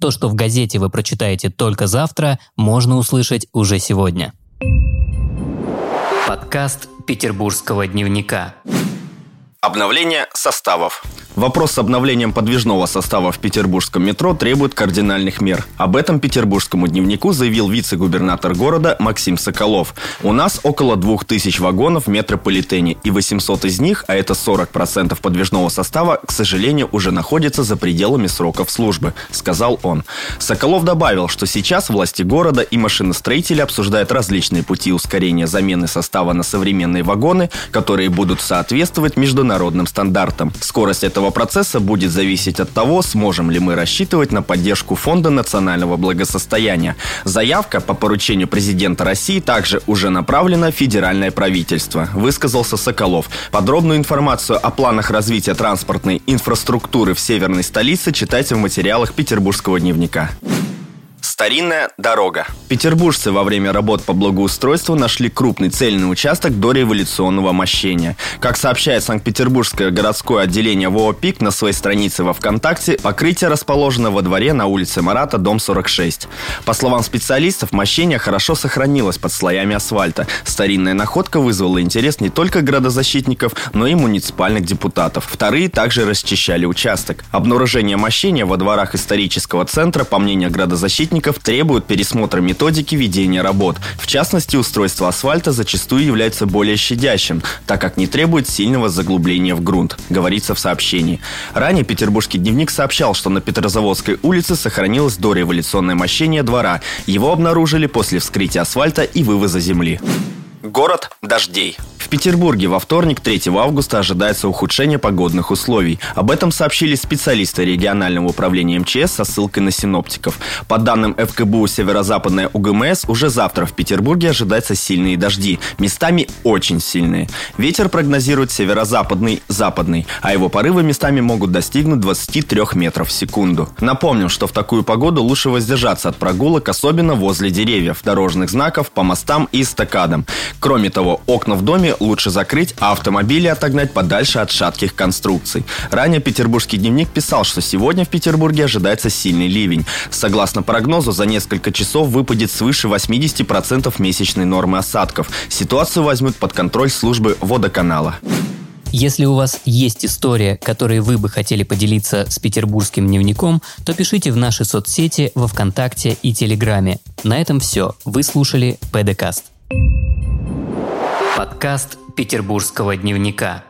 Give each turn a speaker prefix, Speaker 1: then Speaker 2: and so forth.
Speaker 1: То, что в газете вы прочитаете только завтра, можно услышать уже сегодня. Подкаст Петербургского дневника.
Speaker 2: Обновление составов. Вопрос с обновлением подвижного состава в петербургском метро требует кардинальных мер. Об этом петербургскому дневнику заявил вице-губернатор города Максим Соколов. У нас около 2000 вагонов в метрополитене, и 800 из них, а это 40% подвижного состава, к сожалению, уже находятся за пределами сроков службы, сказал он. Соколов добавил, что сейчас власти города и машиностроители обсуждают различные пути ускорения замены состава на современные вагоны, которые будут соответствовать международным стандартам. Скорость этого этого процесса будет зависеть от того, сможем ли мы рассчитывать на поддержку Фонда национального благосостояния. Заявка по поручению президента России также уже направлена в федеральное правительство, высказался Соколов. Подробную информацию о планах развития транспортной инфраструктуры в северной столице читайте в материалах Петербургского дневника. Старинная дорога. Петербуржцы во время работ по благоустройству нашли крупный цельный участок до революционного мощения. Как сообщает Санкт-Петербургское городское отделение ВОО «ПИК» на своей странице во ВКонтакте, покрытие расположено во дворе на улице Марата, дом 46. По словам специалистов, мощение хорошо сохранилось под слоями асфальта. Старинная находка вызвала интерес не только градозащитников, но и муниципальных депутатов. Вторые также расчищали участок. Обнаружение мощения во дворах исторического центра, по мнению градозащитников, защитников требуют пересмотра методики ведения работ. В частности, устройство асфальта зачастую является более щадящим, так как не требует сильного заглубления в грунт, говорится в сообщении. Ранее Петербургский дневник сообщал, что на Петрозаводской улице сохранилось дореволюционное мощение двора. Его обнаружили после вскрытия асфальта и вывоза земли. Город дождей. В Петербурге во вторник, 3 августа, ожидается ухудшение погодных условий. Об этом сообщили специалисты регионального управления МЧС со ссылкой на синоптиков. По данным ФКБУ Северо-Западная УГМС, уже завтра в Петербурге ожидаются сильные дожди. Местами очень сильные. Ветер прогнозирует северо-западный, западный, а его порывы местами могут достигнуть 23 метров в секунду. Напомним, что в такую погоду лучше воздержаться от прогулок, особенно возле деревьев, дорожных знаков, по мостам и эстакадам. Кроме того, окна в доме лучше закрыть, а автомобили отогнать подальше от шатких конструкций. Ранее петербургский дневник писал, что сегодня в Петербурге ожидается сильный ливень. Согласно прогнозу, за несколько часов выпадет свыше 80% месячной нормы осадков. Ситуацию возьмут под контроль службы водоканала.
Speaker 1: Если у вас есть история, которой вы бы хотели поделиться с петербургским дневником, то пишите в наши соцсети во Вконтакте и Телеграме. На этом все. Вы слушали ПДКаст. Подкаст Петербургского дневника.